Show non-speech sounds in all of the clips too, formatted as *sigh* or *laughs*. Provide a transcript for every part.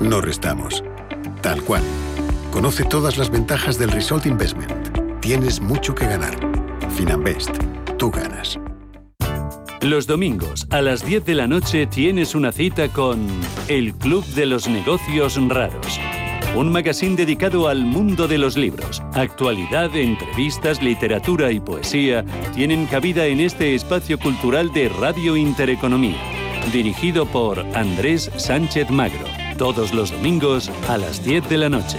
no restamos. Tal cual. Conoce todas las ventajas del Result Investment. Tienes mucho que ganar. Finanbest. Tú ganas. Los domingos a las 10 de la noche tienes una cita con El Club de los Negocios Raros. Un magazine dedicado al mundo de los libros. Actualidad, entrevistas, literatura y poesía tienen cabida en este espacio cultural de Radio Intereconomía. Dirigido por Andrés Sánchez Magro. Todos los domingos a las 10 de la noche.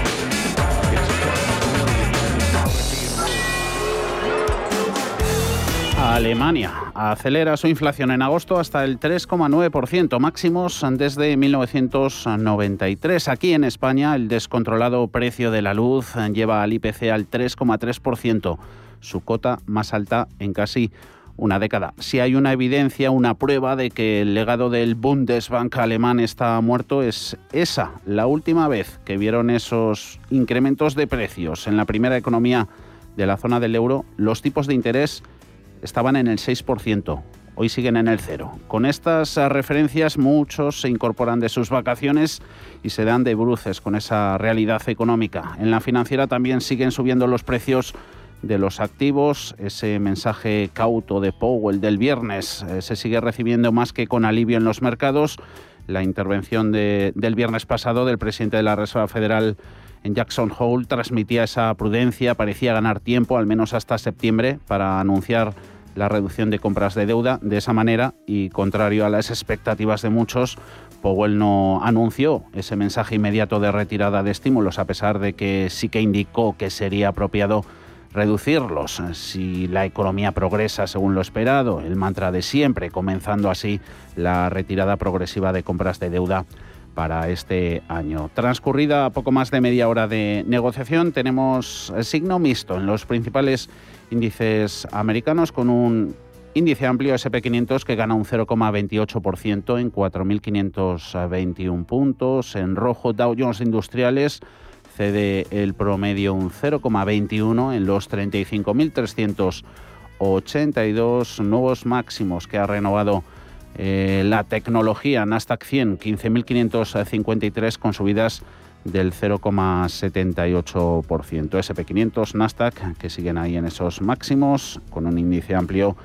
Alemania acelera su inflación en agosto hasta el 3,9%, máximos desde 1993. Aquí en España el descontrolado precio de la luz lleva al IPC al 3,3%, su cota más alta en casi una década. Si hay una evidencia, una prueba de que el legado del Bundesbank alemán está muerto, es esa, la última vez que vieron esos incrementos de precios en la primera economía de la zona del euro, los tipos de interés estaban en el 6%, hoy siguen en el cero. Con estas referencias muchos se incorporan de sus vacaciones y se dan de bruces con esa realidad económica. En la financiera también siguen subiendo los precios de los activos. Ese mensaje cauto de Powell del viernes eh, se sigue recibiendo más que con alivio en los mercados. La intervención del viernes pasado del presidente de la Reserva Federal en Jackson Hole transmitía esa prudencia, parecía ganar tiempo, al menos hasta septiembre, para anunciar la reducción de compras de deuda de esa manera y contrario a las expectativas de muchos, Powell no anunció ese mensaje inmediato de retirada de estímulos a pesar de que sí que indicó que sería apropiado reducirlos. Si la economía progresa según lo esperado, el mantra de siempre, comenzando así la retirada progresiva de compras de deuda para este año. Transcurrida poco más de media hora de negociación, tenemos signo mixto en los principales índices americanos con un índice amplio SP500 que gana un 0,28% en 4.521 puntos. En rojo Dow Jones Industriales cede el promedio un 0,21 en los 35.382 nuevos máximos que ha renovado eh, la tecnología Nasdaq 100, 15.553 con subidas del 0,78%. SP500, Nasdaq, que siguen ahí en esos máximos, con un índice amplio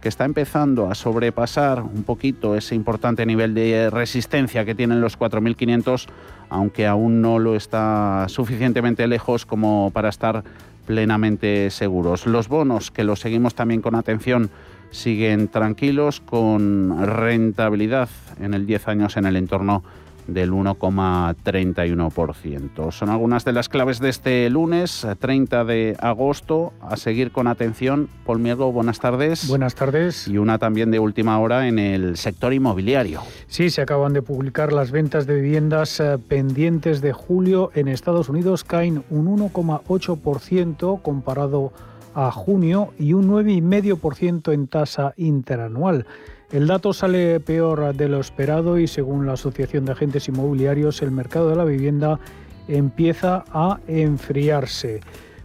que está empezando a sobrepasar un poquito ese importante nivel de resistencia que tienen los 4.500, aunque aún no lo está suficientemente lejos como para estar plenamente seguros. Los bonos, que los seguimos también con atención, siguen tranquilos con rentabilidad en el 10 años en el entorno del 1,31%. Son algunas de las claves de este lunes, 30 de agosto. A seguir con atención. Paul Miego, buenas tardes. Buenas tardes. Y una también de última hora en el sector inmobiliario. Sí, se acaban de publicar las ventas de viviendas eh, pendientes de julio en Estados Unidos. Caen un 1,8% comparado a junio y un 9,5% en tasa interanual. El dato sale peor de lo esperado y según la Asociación de Agentes Inmobiliarios el mercado de la vivienda empieza a enfriarse.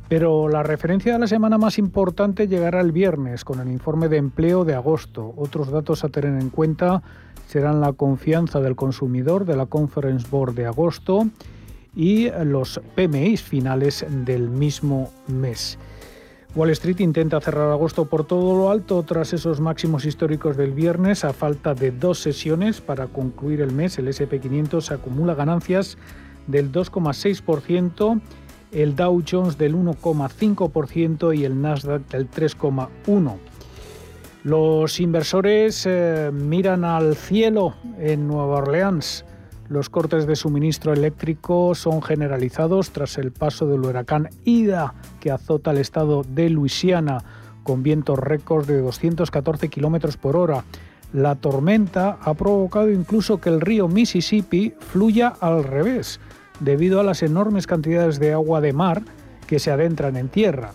Pero la referencia de la semana más importante llegará el viernes con el informe de empleo de agosto. Otros datos a tener en cuenta serán la confianza del consumidor de la Conference Board de agosto y los PMIs finales del mismo mes. Wall Street intenta cerrar agosto por todo lo alto tras esos máximos históricos del viernes. A falta de dos sesiones para concluir el mes, el SP500 acumula ganancias del 2,6% el Dow Jones del 1,5% y el Nasdaq del 3,1%. Los inversores eh, miran al cielo en Nueva Orleans. Los cortes de suministro eléctrico son generalizados tras el paso del huracán Ida que azota el estado de Luisiana con vientos récords de 214 kilómetros por hora. La tormenta ha provocado incluso que el río Mississippi fluya al revés debido a las enormes cantidades de agua de mar que se adentran en tierra.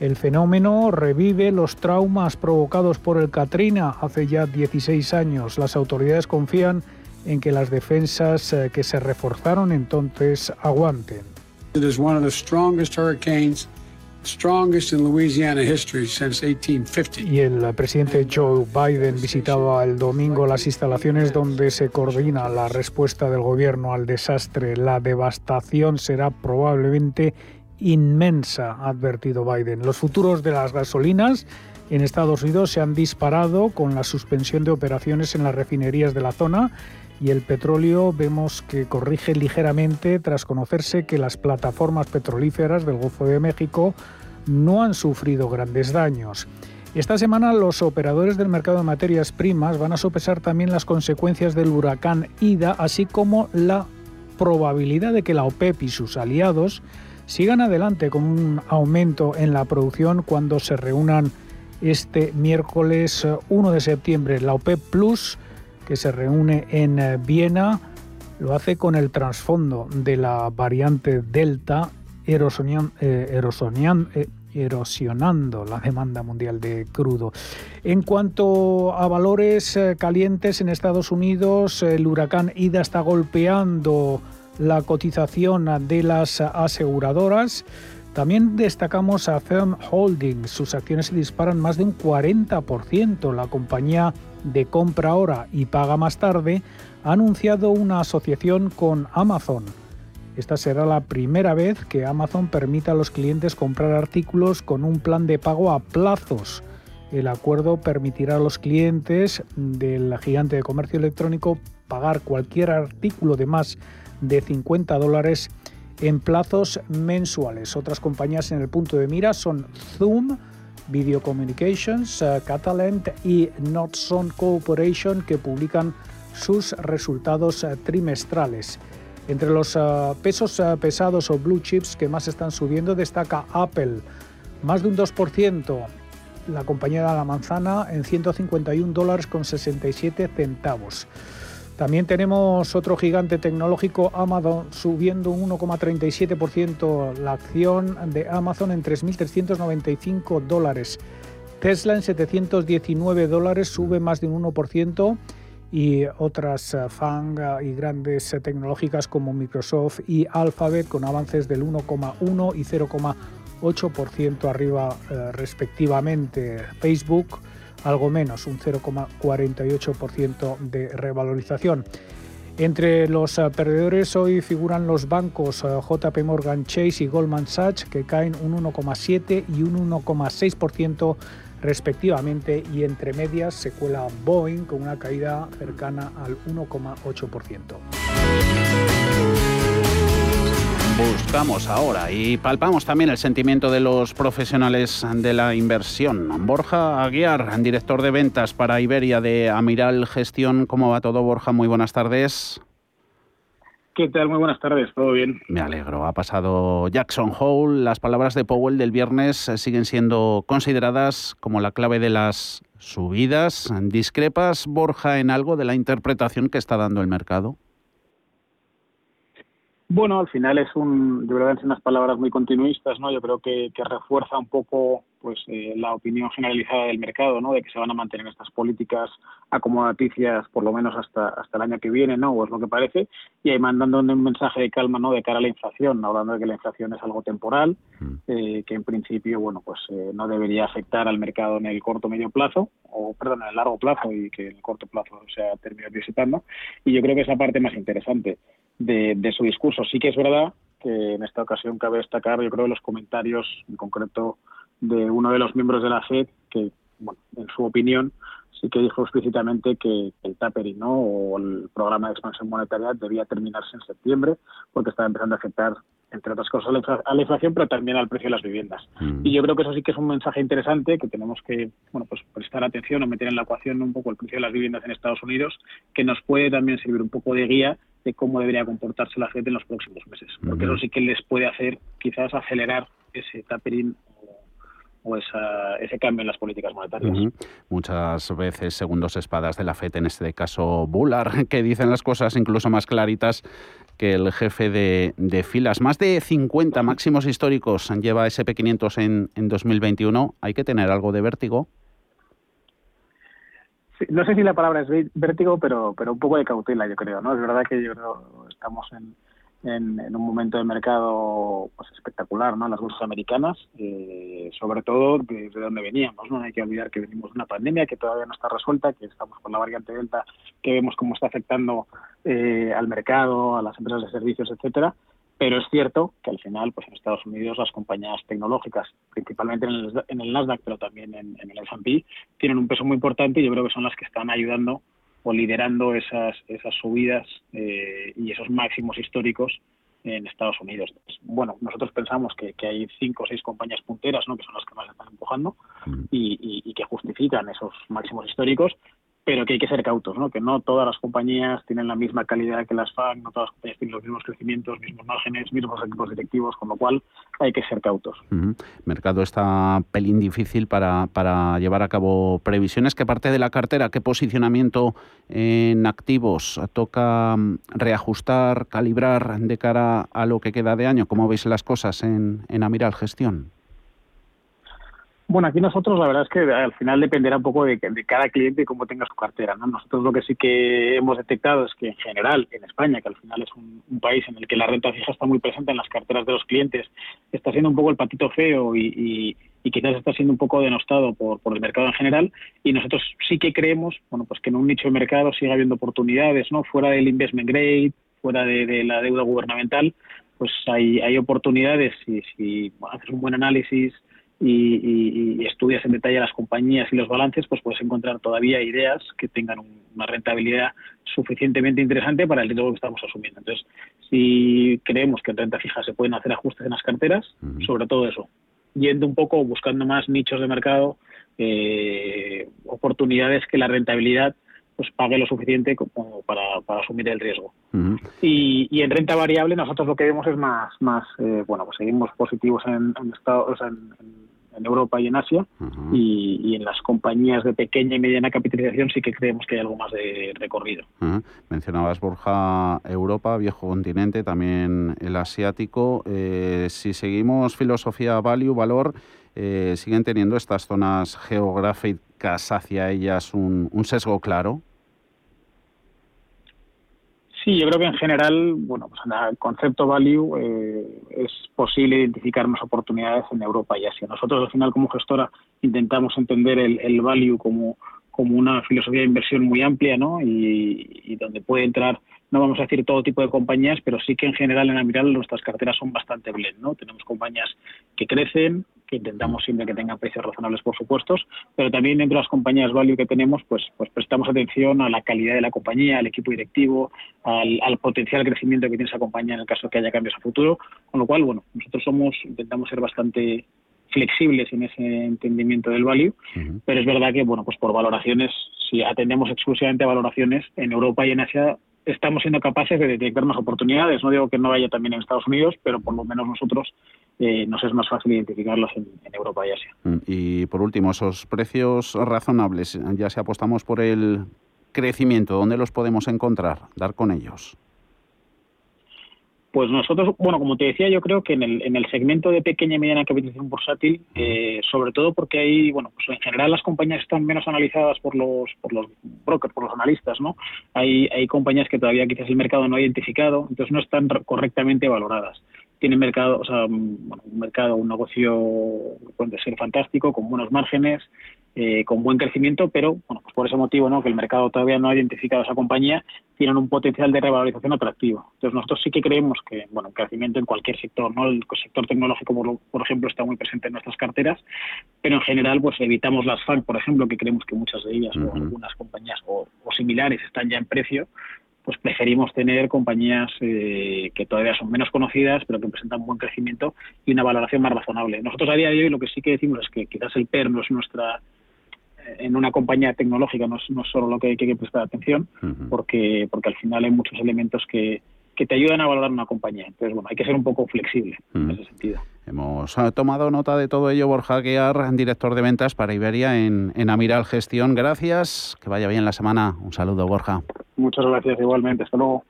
El fenómeno revive los traumas provocados por el Katrina hace ya 16 años. Las autoridades confían en que las defensas eh, que se reforzaron entonces aguanten. Y el presidente Joe Biden visitaba el domingo las instalaciones donde se coordina la respuesta del gobierno al desastre. La devastación será probablemente inmensa, ha advertido Biden. Los futuros de las gasolinas en Estados Unidos se han disparado con la suspensión de operaciones en las refinerías de la zona y el petróleo vemos que corrige ligeramente tras conocerse que las plataformas petrolíferas del Golfo de México no han sufrido grandes daños. Esta semana los operadores del mercado de materias primas van a sopesar también las consecuencias del huracán Ida, así como la probabilidad de que la OPEP y sus aliados sigan adelante con un aumento en la producción cuando se reúnan este miércoles 1 de septiembre. La OPEP Plus que se reúne en eh, Viena, lo hace con el trasfondo de la variante Delta erosonian, eh, eh, erosionando la demanda mundial de crudo. En cuanto a valores calientes en Estados Unidos, el huracán Ida está golpeando la cotización de las aseguradoras. También destacamos a Firm Holdings, sus acciones se disparan más de un 40%. La compañía de compra ahora y paga más tarde, ha anunciado una asociación con Amazon. Esta será la primera vez que Amazon permita a los clientes comprar artículos con un plan de pago a plazos. El acuerdo permitirá a los clientes del gigante de comercio electrónico pagar cualquier artículo de más de 50 dólares en plazos mensuales. Otras compañías en el punto de mira son Zoom, Video Communications, uh, Catalent y Notson Corporation que publican sus resultados uh, trimestrales. Entre los uh, pesos pesados o blue chips que más están subiendo destaca Apple, más de un 2%. La compañía de la manzana en 151 dólares con 67 centavos. También tenemos otro gigante tecnológico, Amazon, subiendo un 1,37% la acción de Amazon en 3.395 dólares. Tesla en 719 dólares sube más de un 1% y otras eh, FANG y grandes eh, tecnológicas como Microsoft y Alphabet con avances del 1,1 y 0,8% arriba eh, respectivamente. Facebook algo menos, un 0,48% de revalorización. Entre los eh, perdedores hoy figuran los bancos eh, JP Morgan Chase y Goldman Sachs, que caen un 1,7 y un 1,6% respectivamente, y entre medias se cuela Boeing con una caída cercana al 1,8%. Buscamos ahora y palpamos también el sentimiento de los profesionales de la inversión. Borja Aguiar, director de ventas para Iberia de Amiral Gestión. ¿Cómo va todo, Borja? Muy buenas tardes. ¿Qué tal? Muy buenas tardes, todo bien. Me alegro. Ha pasado Jackson Hole. Las palabras de Powell del viernes siguen siendo consideradas como la clave de las subidas. ¿Discrepas, Borja, en algo de la interpretación que está dando el mercado? Bueno, al final es un, de verdad, son unas palabras muy continuistas, ¿no? Yo creo que, refuerza un poco pues eh, la opinión generalizada del mercado, ¿no? De que se van a mantener estas políticas acomodaticias por lo menos hasta hasta el año que viene, ¿no? O es lo que parece, y ahí mandando un mensaje de calma, ¿no? De cara a la inflación, hablando de que la inflación es algo temporal, mm. eh, que en principio, bueno, pues eh, no debería afectar al mercado en el corto medio plazo, o perdón, en el largo plazo y que en el corto plazo se ha terminado disipando. Y yo creo que esa parte más interesante de, de su discurso. Sí que es verdad que en esta ocasión cabe destacar, yo creo, los comentarios en concreto de uno de los miembros de la FED que, bueno, en su opinión, sí que dijo explícitamente que el tapering ¿no? o el programa de expansión monetaria debía terminarse en septiembre porque estaba empezando a afectar, entre otras cosas, a la inflación, pero también al precio de las viviendas. Mm. Y yo creo que eso sí que es un mensaje interesante que tenemos que bueno, pues prestar atención o meter en la ecuación un poco el precio de las viviendas en Estados Unidos, que nos puede también servir un poco de guía de cómo debería comportarse la gente en los próximos meses, porque eso sí que les puede hacer quizás acelerar ese tapering o ese cambio en las políticas monetarias. Muchas veces segundos espadas de la FED, en este caso Bullard, *laughs* que dicen las cosas incluso más claritas que el jefe de, filas. Más de 50 máximos históricos lleva SP500 en, en 2021. ¿Hay que tener algo de vértigo? no sé si la palabra es vértigo, pero, pero un poco de cautela, yo creo. ¿no? Es verdad que yo creo estamos en en, un momento de mercado pues espectacular, ¿no? Las bolsas americanas, eh, sobre todo de, donde veníamos, ¿no? Hay que olvidar que venimos de una pandemia que todavía no está resuelta, que estamos con la variante Delta, que vemos cómo está afectando eh, al mercado, a las empresas de servicios, etcétera. Pero es cierto que al final, pues en Estados Unidos las compañías tecnológicas, principalmente en el, en el Nasdaq, pero también en, en el S&P, tienen un peso muy importante y yo creo que son las que están ayudando o liderando esas, esas subidas eh, y esos máximos históricos en Estados Unidos. Bueno, nosotros pensamos que, que, hay cinco o seis compañías punteras, ¿no? que son las que más están empujando mm. y, y, que justifican esos máximos históricos, pero que hay que ser cautos, ¿no? que no todas las compañías tienen la misma calidad que las FAC, no todas las compañías tienen los mismos crecimientos, mismos márgenes, mismos equipos directivos, con lo cual hay que ser cautos. El mercado está pelín difícil para, para llevar a cabo previsiones. ¿Qué parte de la cartera, qué posicionamiento en activos toca mm, reajustar, calibrar de cara a lo que queda de año? ¿Cómo veis las cosas en, en Amiral Gestión? Bueno, aquí nosotros la verdad es que al final dependerá un poco de, cada cliente y cómo tenga su cartera. ¿no? Nosotros lo que sí que hemos detectado es que en general en España, que al final es un, país en el que la renta fija está muy presente en las carteras de los clientes, está siendo un poco el patito feo y, quizás está siendo un poco denostado por, el mercado en general. Y nosotros sí que creemos bueno, pues que en un nicho de mercado sigue habiendo oportunidades, ¿no? fuera del investment grade, fuera de, la deuda gubernamental, pues hay, hay oportunidades si, si haces un buen análisis y, estudias en detalle las compañías y los balances, pues puedes encontrar todavía ideas que tengan una rentabilidad suficientemente interesante para el riesgo que estamos asumiendo. Entonces, si creemos que en renta fija se pueden hacer ajustes en las carteras, sobre todo eso, yendo un poco buscando más nichos de mercado, eh, oportunidades que la rentabilidad pues pague lo suficiente como para, asumir el riesgo. y, en renta variable nosotros lo que vemos es más, más eh, bueno, pues seguimos positivos en, Estados, en, en, Europa y en Asia y, en las compañías de pequeña y mediana capitalización sí que creemos que hay algo más de recorrido. Mencionabas, Borja, Europa, viejo continente, también el asiático. Eh, si seguimos filosofía value, valor, eh, ¿siguen teniendo estas zonas geográficas hacia ellas un, un sesgo claro? Sí, yo creo que en general, bueno, pues en el concepto value eh, es posible identificar más oportunidades en Europa y Asia. Nosotros al final como gestora intentamos entender el, value como, como una filosofía de inversión muy amplia, ¿no? Y, donde puede entrar, no vamos a decir todo tipo de compañías, pero sí que en general en Amiral nuestras carteras son bastante blend, ¿no? Tenemos compañías que crecen, que intentamos siempre que tengan precios razonables, por supuesto, pero también dentro de las compañías value que tenemos, pues, pues prestamos atención a la calidad de la compañía, al equipo directivo, al, al potencial crecimiento que tiene esa compañía en el caso de que haya cambios a futuro, con lo cual, bueno, nosotros somos, intentamos ser bastante flexibles en ese entendimiento del value, pero es verdad que, bueno, pues por valoraciones, si atendemos exclusivamente a valoraciones, en Europa y en Asia estamos siendo capaces de detectar más oportunidades. No digo que no vaya también en Estados Unidos, pero por lo menos nosotros eh, nos es más fácil identificarlos en, Europa y Asia. Mm, y por último, esos precios razonables, ya si apostamos por el crecimiento, ¿dónde los podemos encontrar? Dar con ellos. Pues nosotros, bueno, como te decía, yo creo que en el, en el segmento de pequeña y mediana capitalización bursátil, eh, sobre todo porque hay, bueno, pues en general las compañías están menos analizadas por los, por los brokers, por los analistas, ¿no? Hay, hay compañías que todavía quizás el mercado no ha identificado, entonces no están correctamente valoradas. Tienen mercado, o sea, un mercado, un negocio puede ser fantástico, con buenos márgenes, eh, con buen crecimiento, pero bueno, pues por ese motivo, ¿no? que el mercado todavía no ha identificado a esa compañía, tienen un potencial de revalorización atractivo. Entonces nosotros sí que creemos que, bueno, crecimiento en cualquier sector, ¿no? El sector tecnológico, por, ejemplo, está muy presente en nuestras carteras, pero en general, pues evitamos las FANG, por ejemplo, que creemos que muchas de ellas o algunas compañías o, similares están ya en precio, pues preferimos tener compañías eh, que todavía son menos conocidas, pero que presentan buen crecimiento y una valoración más razonable. Nosotros a día de hoy lo que sí que decimos es que quizás el PER no es nuestra en una compañía tecnológica no es, solo lo que hay que prestar atención, porque, porque al final hay muchos elementos que, que te ayudan a valorar una compañía. Entonces, bueno, hay que ser un poco flexible en ese sentido. Hemos ah, tomado nota de todo ello, Borja Guiar, director de ventas para Iberia en, en Amiral Gestión. Gracias, que vaya bien la semana. Un saludo, Borja. Muchas gracias, igualmente. Hasta luego.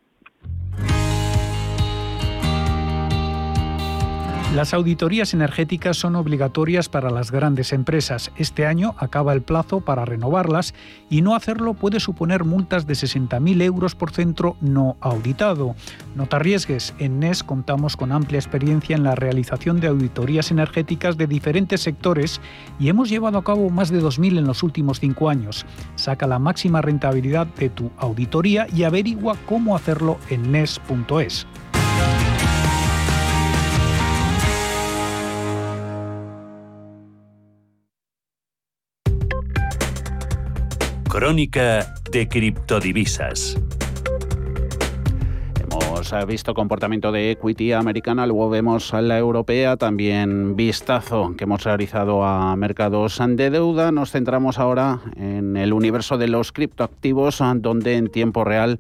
Las auditorías energéticas son obligatorias para las grandes empresas. Este año acaba el plazo para renovarlas y no hacerlo puede suponer multas de 60.000 euros por centro no auditado. No te arriesgues. En NES contamos con amplia experiencia en la realización de auditorías energéticas de diferentes sectores y hemos llevado a cabo más de 2.000 en los últimos cinco años. Saca la máxima rentabilidad de tu auditoría y averigua cómo hacerlo en NES.es. Crónica de criptodivisas. Hemos visto comportamiento de equity americana, luego vemos a la europea, también vistazo que hemos realizado a mercados de deuda. Nos centramos ahora en el universo de los criptoactivos, donde en tiempo real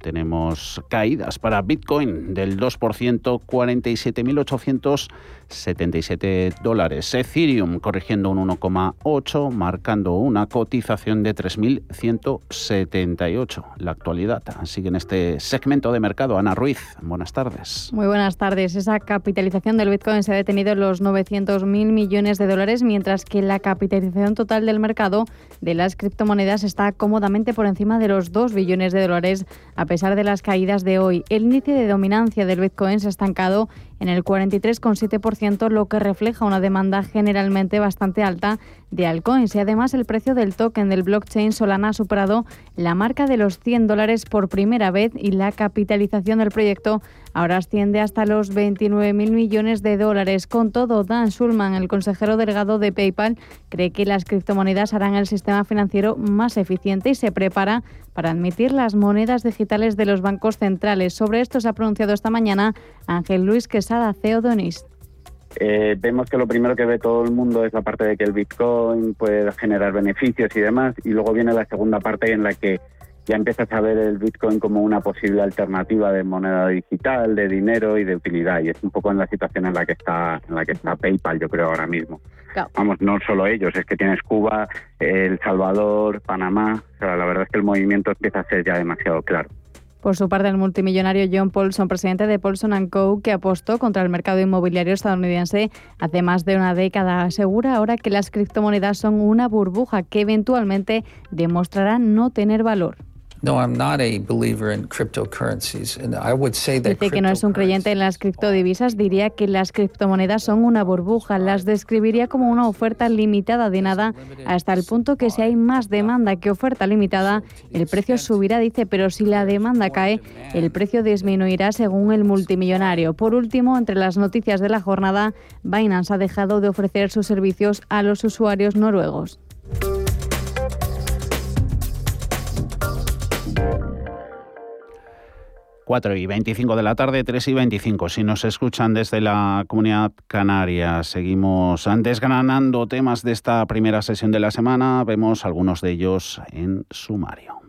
tenemos caídas para Bitcoin del 2%, 47.877 dólares. Ethereum corrigiendo un 1,8, marcando una cotización de 3.178. La actualidad sigue en este segmento de mercado. Ana Ruiz, buenas tardes. Muy buenas tardes. Esa capitalización del Bitcoin se ha detenido en los 900.000 millones de dólares, mientras que la capitalización total del mercado de las criptomonedas está cómodamente por encima de los 2 billones de dólares a pesar de las caídas de hoy. El índice de dominancia del Bitcoin se ha estancado en el 43,7%, lo que refleja una demanda generalmente bastante alta de altcoins. Y además el precio del token del blockchain Solana ha superado la marca de los 100 dólares por primera vez y la capitalización del proyecto ahora asciende hasta los 29.000 millones de dólares. Con todo, Dan Schulman, el consejero delegado de PayPal, cree que las criptomonedas harán el sistema financiero más eficiente y se prepara para admitir las monedas digitales de los bancos centrales. Sobre esto se ha pronunciado esta mañana Ángel Luis Quesada, CEO de eh, vemos que lo primero que ve todo el mundo es la parte de que el Bitcoin puede generar beneficios y demás, y luego viene la segunda parte en la que ya empiezas a ver el Bitcoin como una posible alternativa de moneda digital, de dinero y de utilidad. Y es un poco en la situación en la que está, en la que está PayPal, yo creo ahora mismo. Vamos, no solo ellos, es que tienes Cuba, El Salvador, Panamá. O sea, la verdad es que el movimiento empieza a ser ya demasiado claro. Por su parte, el multimillonario John Paulson, presidente de Paulson Co., que apostó contra el mercado inmobiliario estadounidense hace más de una década, asegura ahora que las criptomonedas son una burbuja que eventualmente demostrará no tener valor. No, I'm not a believer in cryptocurrencies. And I would say that Dice que no es un creyente en las criptodivisas, diría que las criptomonedas son una burbuja, las describiría como una oferta limitada de nada, hasta el punto que si hay más demanda que oferta limitada, el precio subirá, dice, pero si la demanda cae, el precio disminuirá según el multimillonario. Por último, entre las noticias de la jornada, Binance ha dejado de ofrecer sus servicios a los usuarios noruegos. 4 y 25 de la tarde, 3 y 25. Si nos escuchan desde la comunidad canaria, seguimos desgranando temas de esta primera sesión de la semana. Vemos algunos de ellos en sumario.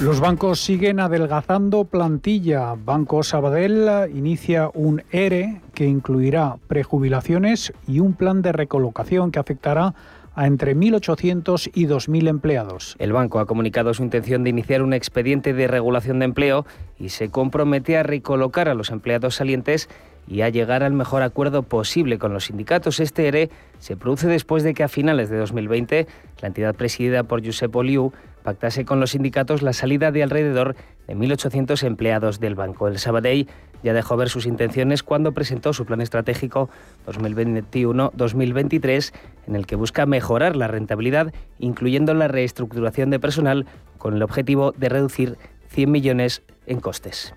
Los bancos siguen adelgazando plantilla. Banco Sabadell inicia un ERE que incluirá prejubilaciones y un plan de recolocación que afectará a entre 1.800 y 2.000 empleados. El banco ha comunicado su intención de iniciar un expediente de regulación de empleo y se compromete a recolocar a los empleados salientes y a llegar al mejor acuerdo posible con los sindicatos. Este ERE se produce después de que a finales de 2020 la entidad presidida por Josep Oliu pactase con los sindicatos la salida de alrededor de 1.800 empleados del banco. El Sabadell ya dejó ver sus intenciones cuando presentó su plan estratégico 2021-2023, en el que busca mejorar la rentabilidad, incluyendo la reestructuración de personal, con el objetivo de reducir 100 millones en costes.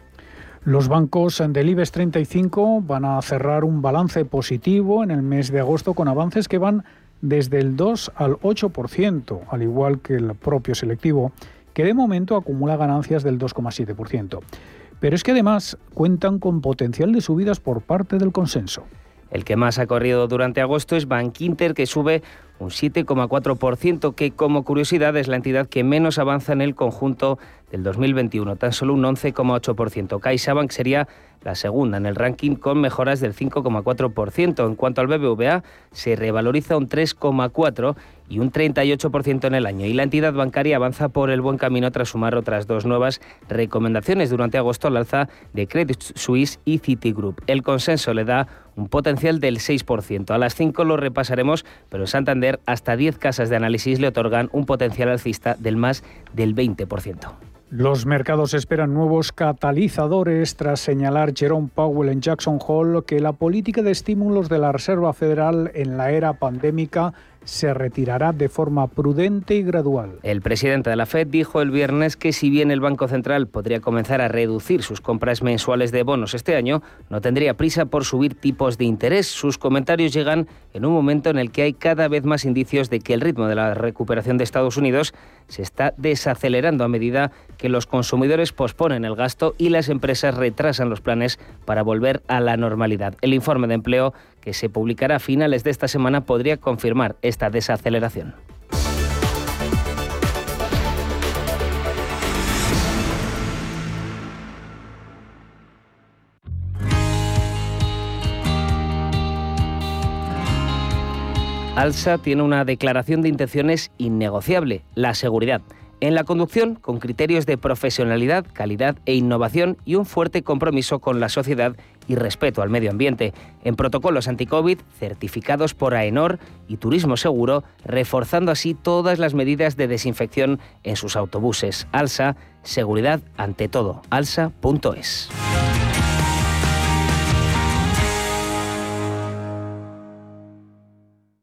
Los bancos del IBEX 35 van a cerrar un balance positivo en el mes de agosto con avances que van desde el 2 al 8%, al igual que el propio selectivo, que de momento acumula ganancias del 2,7%. Pero es que además cuentan con potencial de subidas por parte del consenso. El que más ha corrido durante agosto es Bank Inter, que sube un 7,4%, que como curiosidad es la entidad que menos avanza en el conjunto del 2021, tan solo un 11,8%. CaixaBank sería la segunda en el ranking con mejoras del 5,4%. En cuanto al BBVA, se revaloriza un 3,4% y un 38% en el año. Y la entidad bancaria avanza por el buen camino tras sumar otras dos nuevas recomendaciones durante agosto al alza de Credit Suisse y Citigroup. El consenso le da un potencial del 6%. A las 5 lo repasaremos, pero en Santander hasta 10 casas de análisis le otorgan un potencial alcista del más del 20%. Los mercados esperan nuevos catalizadores tras señalar Jerome Powell en Jackson Hole que la política de estímulos de la Reserva Federal en la era pandémica se retirará de forma prudente y gradual. El presidente de la Fed dijo el viernes que si bien el Banco Central podría comenzar a reducir sus compras mensuales de bonos este año, no tendría prisa por subir tipos de interés. Sus comentarios llegan en un momento en el que hay cada vez más indicios de que el ritmo de la recuperación de Estados Unidos se está desacelerando a medida que los consumidores posponen el gasto y las empresas retrasan los planes para volver a la normalidad. El informe de empleo que se publicará a finales de esta semana podría confirmar esta desaceleración. Alsa tiene una declaración de intenciones innegociable, la seguridad en la conducción con criterios de profesionalidad, calidad e innovación y un fuerte compromiso con la sociedad y respeto al medio ambiente. En protocolos anti-COVID certificados por AENOR y Turismo Seguro, reforzando así todas las medidas de desinfección en sus autobuses. Alsa, seguridad ante todo. alsa.es.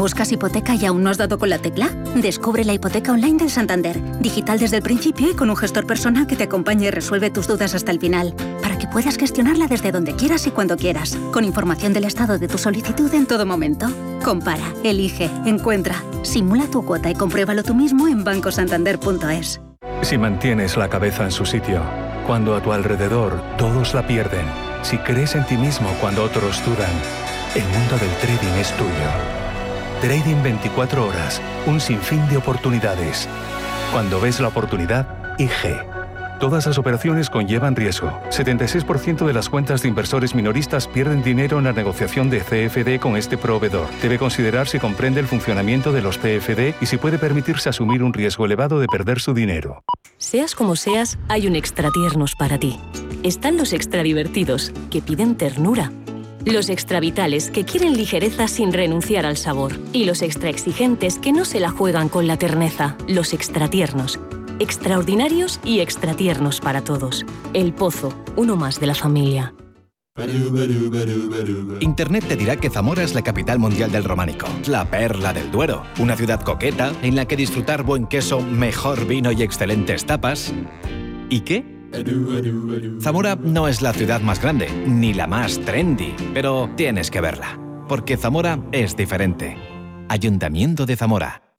¿Buscas hipoteca y aún no has dado con la tecla? Descubre la hipoteca online del Santander, digital desde el principio y con un gestor personal que te acompañe y resuelve tus dudas hasta el final, para que puedas gestionarla desde donde quieras y cuando quieras, con información del estado de tu solicitud en todo momento. Compara, elige, encuentra, simula tu cuota y compruébalo tú mismo en bancosantander.es. Si mantienes la cabeza en su sitio, cuando a tu alrededor todos la pierden, si crees en ti mismo cuando otros dudan, el mundo del trading es tuyo. Trading 24 horas, un sinfín de oportunidades. Cuando ves la oportunidad, IG. Todas las operaciones conllevan riesgo. 76% de las cuentas de inversores minoristas pierden dinero en la negociación de CFD con este proveedor. Debe considerar si comprende el funcionamiento de los CFD y si puede permitirse asumir un riesgo elevado de perder su dinero. Seas como seas, hay un extra tiernos para ti. Están los extra divertidos, que piden ternura los extravitales que quieren ligereza sin renunciar al sabor. Y los extra exigentes que no se la juegan con la terneza. Los extratiernos. Extraordinarios y extratiernos para todos. El Pozo, uno más de la familia. Internet te dirá que Zamora es la capital mundial del románico, la perla del Duero, una ciudad coqueta en la que disfrutar buen queso, mejor vino y excelentes tapas. ¿Y qué? Zamora no es la ciudad más grande, ni la más trendy, pero tienes que verla, porque Zamora es diferente. Ayuntamiento de Zamora.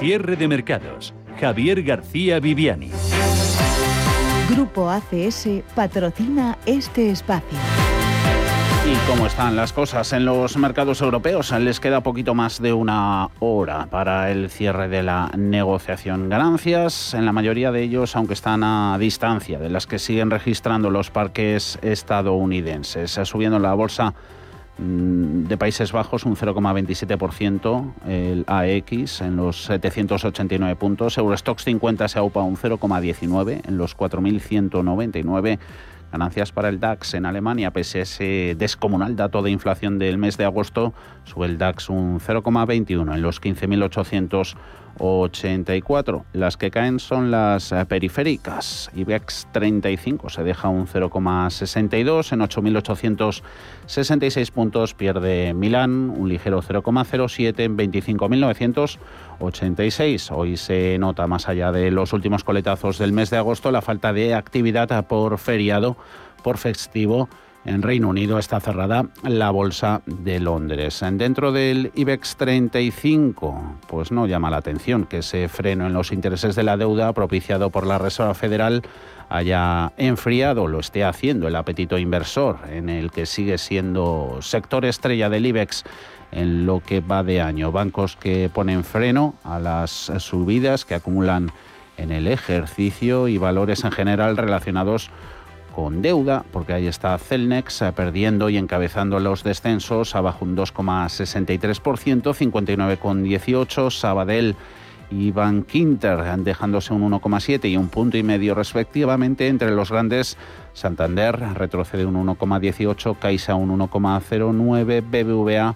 Cierre de mercados. Javier García Viviani. Grupo ACS patrocina este espacio. ¿Y cómo están las cosas en los mercados europeos? Les queda poquito más de una hora para el cierre de la negociación. Ganancias en la mayoría de ellos, aunque están a distancia de las que siguen registrando los parques estadounidenses. Subiendo la bolsa de Países Bajos un 0,27%, el AX en los 789 puntos, Eurostox 50 se aupa un 0,19 en los 4.199. Ganancias para el DAX en Alemania, pese a ese descomunal dato de inflación del mes de agosto, sube el DAX un 0,21 en los 15.800 84. Las que caen son las eh, periféricas. IBEX 35 se deja un 0,62 en 8.866 puntos. Pierde Milán un ligero 0,07 en 25.986. Hoy se nota más allá de los últimos coletazos del mes de agosto la falta de actividad por feriado, por festivo en Reino Unido está cerrada la bolsa de Londres. Dentro del IBEX 35, pues no llama la atención que ese freno en los intereses de la deuda propiciado por la Reserva Federal haya enfriado, lo esté haciendo el apetito inversor, en el que sigue siendo sector estrella del IBEX en lo que va de año. Bancos que ponen freno a las subidas que acumulan en el ejercicio y valores en general relacionados con deuda, porque ahí está Celnex eh, perdiendo y encabezando los descensos, abajo un 2,63%, 59,18%, Sabadell y Van Quinter dejándose un 1,7 y un punto y medio respectivamente. Entre los grandes, Santander retrocede un 1,18, Caixa un 1,09, BBVA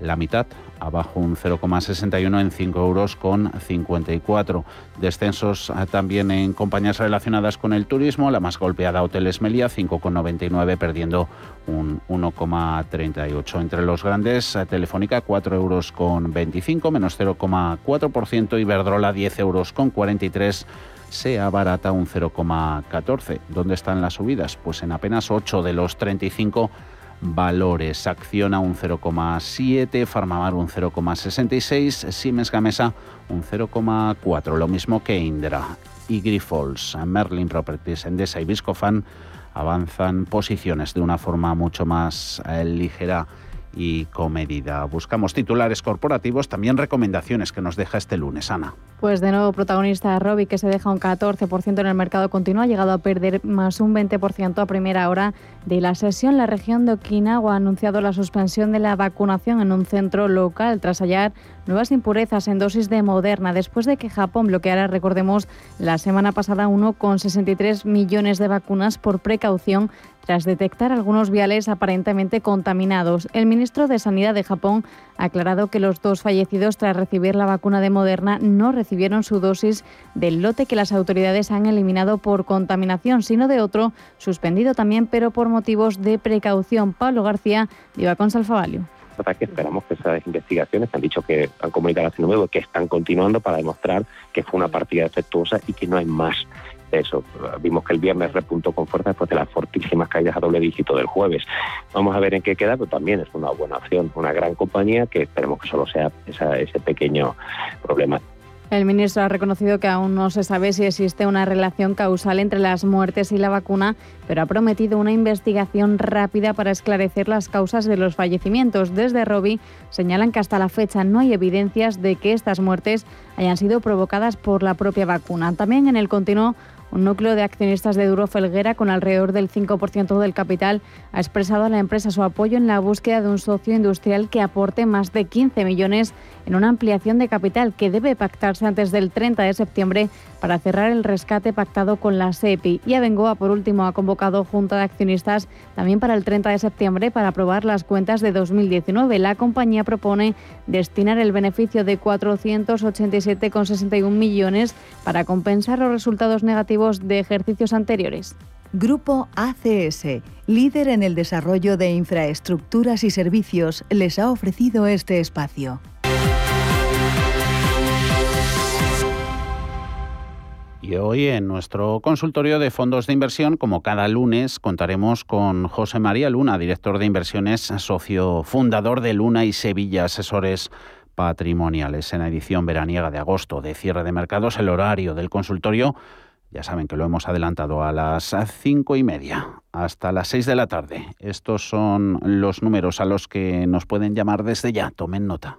la mitad, abajo un 0,61 en 5 euros con 54. Descensos eh, también en compañías relacionadas con el turismo, la más golpeada Hoteles Melia, 5,99 perdiendo un 1,38. Entre los grandes, eh, Telefónica 4 euros con 25, menos 0,4%, Iberdrola 10 euros con 43 se abarata un 0,14. ¿Dónde están las subidas? Pues en apenas 8 de los 35 valores. Acciona un 0,7, Farmamar un 0,66, Siemens Gamesa un 0,4, lo mismo que Indra. Y Grifols, Merlin Properties, Endesa y Viscofan avanzan posiciones de una forma mucho más eh, ligera y comedida. Buscamos titulares corporativos, también recomendaciones que nos deja este lunes, Ana. Pues de nuevo protagonista Robi, que se deja un 14% en el mercado continuo, ha llegado a perder más un 20% a primera hora de la sesión. La región de Okinawa ha anunciado la suspensión de la vacunación en un centro local tras hallar nuevas impurezas en dosis de Moderna, después de que Japón bloqueara, recordemos, la semana pasada 1,63 millones de vacunas por precaución tras detectar algunos viales aparentemente contaminados. El ministro de Sanidad de Japón ha aclarado que los dos fallecidos tras recibir la vacuna de Moderna no recibieron su dosis del lote que las autoridades han eliminado por contaminación, sino de otro suspendido también, pero por motivos de precaución. Pablo García, Viva con Salfavalio que esperamos que esas investigaciones han dicho que han comunicado a nuevo que están continuando para demostrar que fue una partida defectuosa y que no hay más eso. Vimos que el viernes repuntó con fuerza después de las fortísimas caídas a doble dígito del jueves. Vamos a ver en qué queda, pero también es una buena opción, una gran compañía que esperemos que solo sea ese pequeño problema. El ministro ha reconocido que aún no se sabe si existe una relación causal entre las muertes y la vacuna, pero ha prometido una investigación rápida para esclarecer las causas de los fallecimientos. Desde Robi señalan que hasta la fecha no hay evidencias de que estas muertes hayan sido provocadas por la propia vacuna. También en el continuo Un núcleo de accionistas de Duro Felguera, con alrededor del 5% del capital, ha expresado a la empresa su apoyo en la búsqueda de un socio industrial que aporte más de 15 millones en una ampliación de capital que debe pactarse antes del 30 de septiembre para cerrar el rescate pactado con la SEPI. Y Abengoa, por último, ha convocado junta de accionistas también para el 30 de septiembre para aprobar las cuentas de 2019. La compañía propone destinar el beneficio de 487,61 millones para compensar los resultados negativos de ejercicios anteriores. Grupo ACS, líder en el desarrollo de infraestructuras y servicios, les ha ofrecido este espacio. Y hoy en nuestro consultorio de fondos de inversión, como cada lunes, contaremos con José María Luna, director de inversiones, socio fundador de Luna y Sevilla Asesores Patrimoniales. En la edición veraniega de agosto de cierre de mercados, el horario del consultorio, ya saben que lo hemos adelantado a las cinco y media hasta las seis de la tarde. Estos son los números a los que nos pueden llamar desde ya. Tomen nota.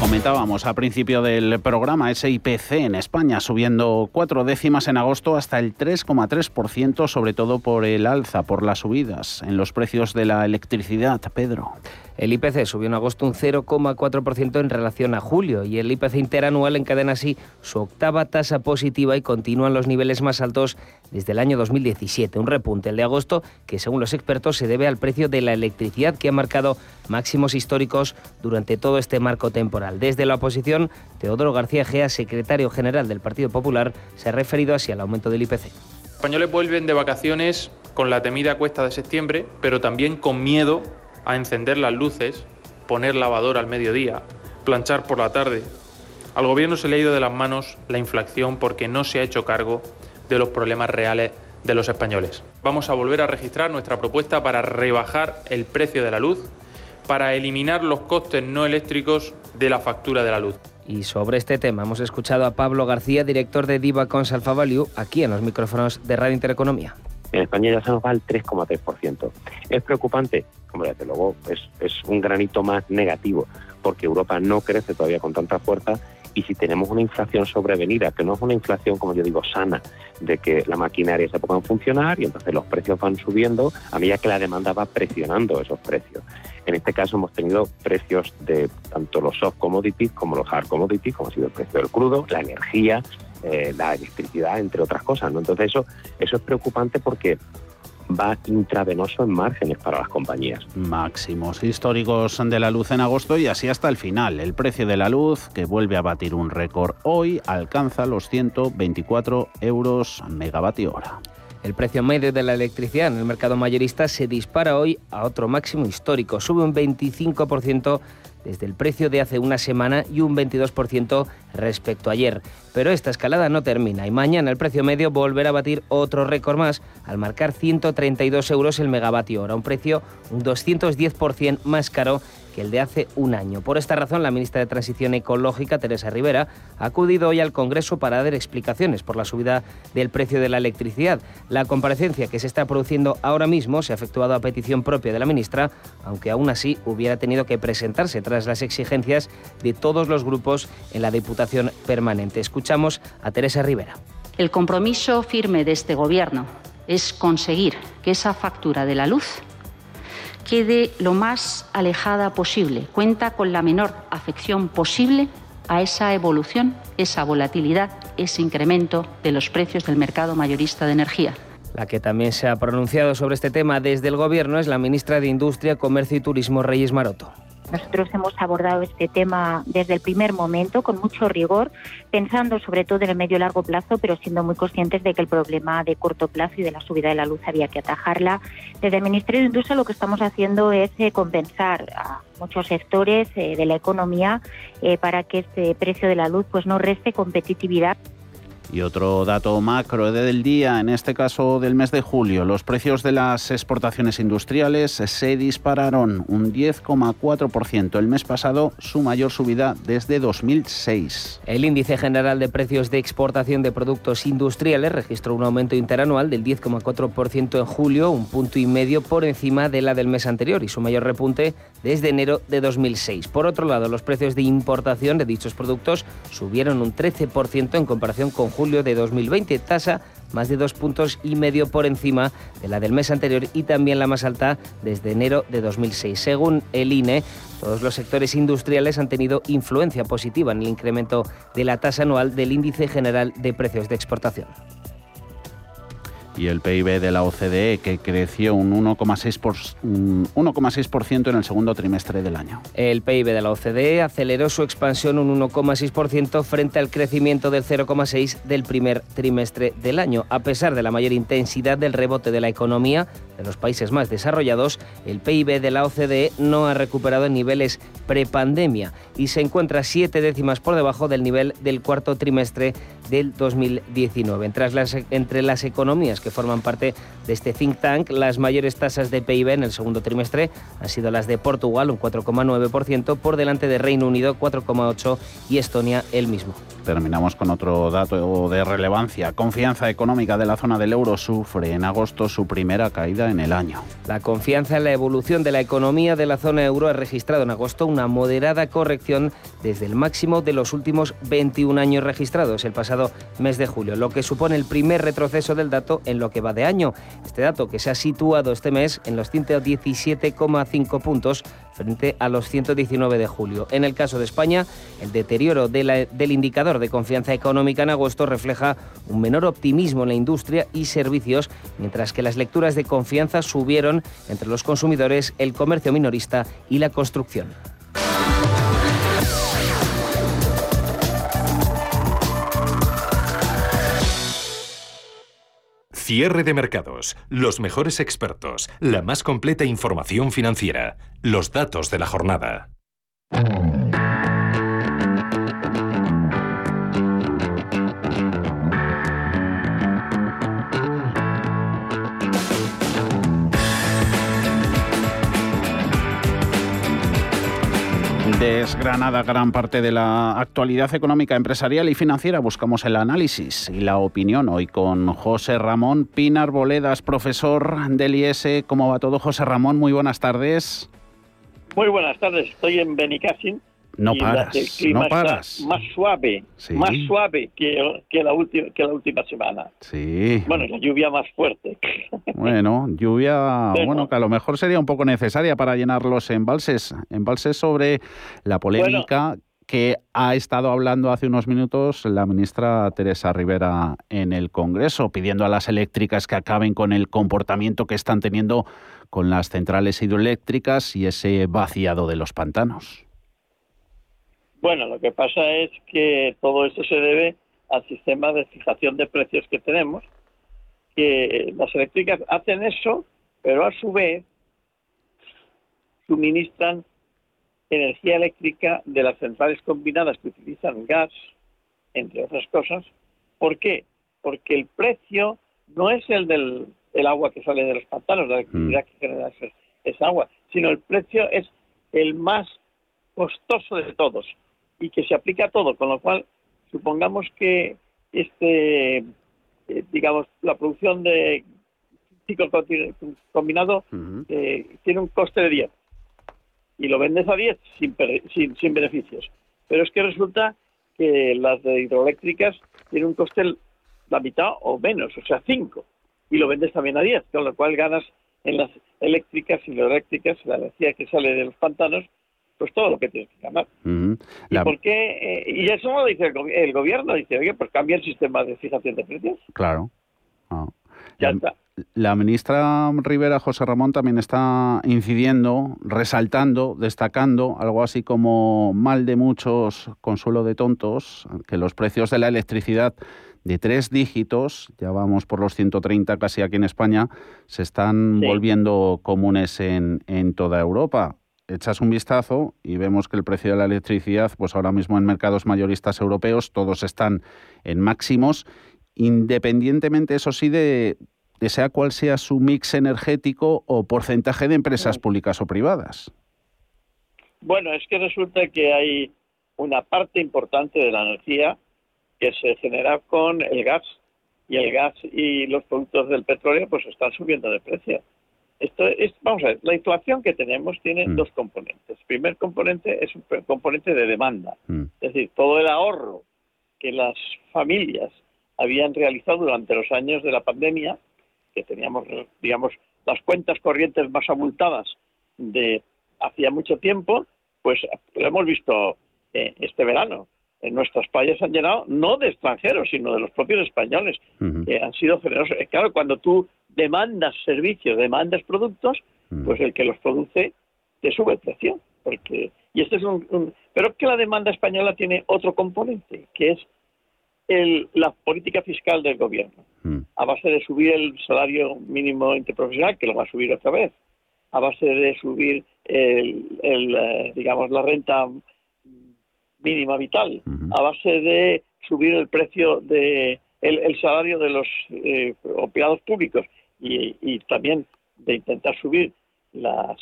Comentábamos al principio del programa, ese IPC en España subiendo cuatro décimas en agosto hasta el 3,3%, sobre todo por el alza, por las subidas en los precios de la electricidad. Pedro. El IPC subió en agosto un 0,4% en relación a julio y el IPC interanual encadena así su octava tasa positiva y continúan los niveles más altos desde el año 2017. Un repunte, el de agosto, que según los expertos se debe al precio de la electricidad que ha marcado máximos históricos durante todo este marco temporal. Desde la oposición, Teodoro García Gea, secretario general del Partido Popular, se ha referido así al aumento del IPC. Españoles vuelven de vacaciones con la temida cuesta de septiembre, pero también con miedo a encender las luces, poner lavadora al mediodía, planchar por la tarde. Al gobierno se le ha ido de las manos la inflación porque no se ha hecho cargo de los problemas reales de los españoles. Vamos a volver a registrar nuestra propuesta para rebajar el precio de la luz, para eliminar los costes no eléctricos de la factura de la luz. Y sobre este tema hemos escuchado a Pablo García, director de Diva Cons Alfa Value, aquí en los micrófonos de Radio Intereconomía. En España ya se nos va al 3,3%. ¿Es preocupante? Hombre, desde luego es, un granito más negativo, porque Europa no crece todavía con tanta fuerza y si tenemos una inflación sobrevenida, que no es una inflación, como yo digo, sana, de que la maquinaria se ponga a funcionar y entonces los precios van subiendo a medida que la demanda va presionando esos precios. En este caso hemos tenido precios de tanto los soft commodities como los hard commodities, como ha sido el precio del crudo, la energía, eh, la electricidad, entre otras cosas. ¿no? Entonces eso, eso es preocupante porque va intravenoso en márgenes para las compañías. Máximos históricos de la luz en agosto y así hasta el final. El precio de la luz, que vuelve a batir un récord hoy, alcanza los 124 euros megavatio hora. El precio medio de la electricidad en el mercado mayorista se dispara hoy a otro máximo histórico. Sube un 25% desde el precio de hace una semana y un 22% respecto a ayer. Pero esta escalada no termina y mañana el precio medio volverá a batir otro récord más al marcar 132 euros el megavatio hora, un precio un 210% más caro que el de hace un año. Por esta razón, la ministra de Transición Ecológica, Teresa Rivera, ha acudido hoy al Congreso para dar explicaciones por la subida del precio de la electricidad. La comparecencia que se está produciendo ahora mismo se ha efectuado a petición propia de la ministra, aunque aún así hubiera tenido que presentarse tras las exigencias de todos los grupos en la Diputación Permanente. Escuchamos a Teresa Rivera. El compromiso firme de este Gobierno es conseguir que esa factura de la luz quede lo más alejada posible, cuenta con la menor afección posible a esa evolución, esa volatilidad, ese incremento de los precios del mercado mayorista de energía. La que también se ha pronunciado sobre este tema desde el Gobierno es la ministra de Industria, Comercio y Turismo, Reyes Maroto. Nosotros hemos abordado este tema desde el primer momento con mucho rigor, pensando sobre todo en el medio y largo plazo, pero siendo muy conscientes de que el problema de corto plazo y de la subida de la luz había que atajarla. Desde el Ministerio de Industria lo que estamos haciendo es eh, compensar a muchos sectores eh, de la economía eh, para que este precio de la luz pues no reste competitividad. Y otro dato macro del día, en este caso del mes de julio, los precios de las exportaciones industriales se dispararon un 10,4%. El mes pasado su mayor subida desde 2006. El índice general de precios de exportación de productos industriales registró un aumento interanual del 10,4% en julio, un punto y medio por encima de la del mes anterior y su mayor repunte desde enero de 2006. Por otro lado, los precios de importación de dichos productos subieron un 13% en comparación con julio de 2020, tasa más de dos puntos y medio por encima de la del mes anterior y también la más alta desde enero de 2006. Según el INE, todos los sectores industriales han tenido influencia positiva en el incremento de la tasa anual del índice general de precios de exportación y el PIB de la OCDE, que creció un 1,6% en el segundo trimestre del año. El PIB de la OCDE aceleró su expansión un 1,6% frente al crecimiento del 0,6% del primer trimestre del año. A pesar de la mayor intensidad del rebote de la economía de los países más desarrollados, el PIB de la OCDE no ha recuperado niveles prepandemia y se encuentra siete décimas por debajo del nivel del cuarto trimestre del 2019. Entre las, entre las economías que forman parte de este think tank, las mayores tasas de PIB en el segundo trimestre han sido las de Portugal, un 4,9%, por delante de Reino Unido, 4,8% y Estonia, el mismo. Terminamos con otro dato de relevancia. Confianza económica de la zona del euro sufre en agosto su primera caída en el año. La confianza en la evolución de la economía de la zona euro ha registrado en agosto una moderada corrección desde el máximo de los últimos 21 años registrados el pasado mes de julio, lo que supone el primer retroceso del dato en lo que va de año. Este dato que se ha situado este mes en los 117,5 puntos frente a los 119 de julio. En el caso de España, el deterioro del indicador de confianza económica en agosto refleja un menor optimismo en la industria y servicios, mientras que las lecturas de confianza subieron entre los consumidores, el comercio minorista y la construcción. Cierre de mercados, los mejores expertos, la más completa información financiera, los datos de la jornada. Desgranada gran parte de la actualidad económica, empresarial y financiera, buscamos el análisis y la opinión hoy con José Ramón Pinar Boledas, profesor del IES. ¿Cómo va todo, José Ramón? Muy buenas tardes. Muy buenas tardes, estoy en Benicassin no paras, no paras. Más suave, más suave que, que, la última, que la última semana. Sí. Bueno, la lluvia más fuerte. *laughs* Bueno, lluvia, bueno, que a lo mejor sería un poco necesaria para llenar los embalses. Embalses sobre la polémica que ha estado hablando hace unos minutos la ministra Teresa Rivera en el Congreso, pidiendo a las eléctricas que acaben con el comportamiento que están teniendo con las centrales hidroeléctricas y ese vaciado de los pantanos. Bueno, lo que pasa es que todo esto se debe al sistema de fijación de precios que tenemos, que las eléctricas hacen eso, pero a su vez suministran energía eléctrica de las centrales combinadas que utilizan gas, entre otras cosas. ¿Por qué? Porque el precio no es el del agua que sale de los pantanos, la electricidad mm. que genera esa agua, sino el precio es el más costoso de todos y que se aplica a todo, con lo cual supongamos que este, eh, digamos, la producción de ciclo combinado eh, tiene un coste de 10 y lo vendes a 10 sin, sin, sin beneficios. Pero es que resulta que las de hidroeléctricas tienen un coste la mitad o menos, o sea, 5, y lo vendes también a 10, con lo cual ganas en las eléctricas, hidroeléctricas, la energía que sale de los pantanos, pues todo lo que tienes que ganar. ¿Y por qué? Eh, y eso lo dice el, gobierno, dice, oye, pues cambia el sistema de fijación de precios. Claro. Ya está. La ministra Rivera José Ramón también está incidiendo, resaltando, destacando algo así como mal de muchos, consuelo de tontos, que los precios de la electricidad de tres dígitos, ya vamos por los 130 casi aquí en España, se están volviendo comunes en, en toda Europa echas un vistazo y vemos que el precio de la electricidad, pues ahora mismo en mercados mayoristas europeos, todos están en máximos, independientemente, eso sí, de, sea cual sea su mix energético o porcentaje de empresas públicas o privadas. Bueno, es que resulta que hay una parte importante de la energía que se genera con el gas y el gas y los productos del petróleo pues están subiendo de precio. Esto es, vamos a ver, la inflación que tenemos tiene mm. dos componentes. El primer componente es un componente de demanda, mm. es decir, todo el ahorro que las familias habían realizado durante los años de la pandemia, que teníamos, digamos, las cuentas corrientes más abultadas de hacía mucho tiempo, pues lo hemos visto eh, este verano. En nuestras playas han llenado no de extranjeros, sino de los propios españoles, que han sido generosos. Eh, claro, cuando tú demandas servicios, demandas productos, pues el que los produce te sube el precio. Porque, y este es un, pero que la demanda española tiene otro componente, que es el, la política fiscal del gobierno. A base de subir el salario mínimo interprofesional, que lo va a subir otra vez, a base de subir el, eh, digamos la renta mínima vital, a base de subir el precio de el, salario de los eh, empleados públicos y, también de intentar subir las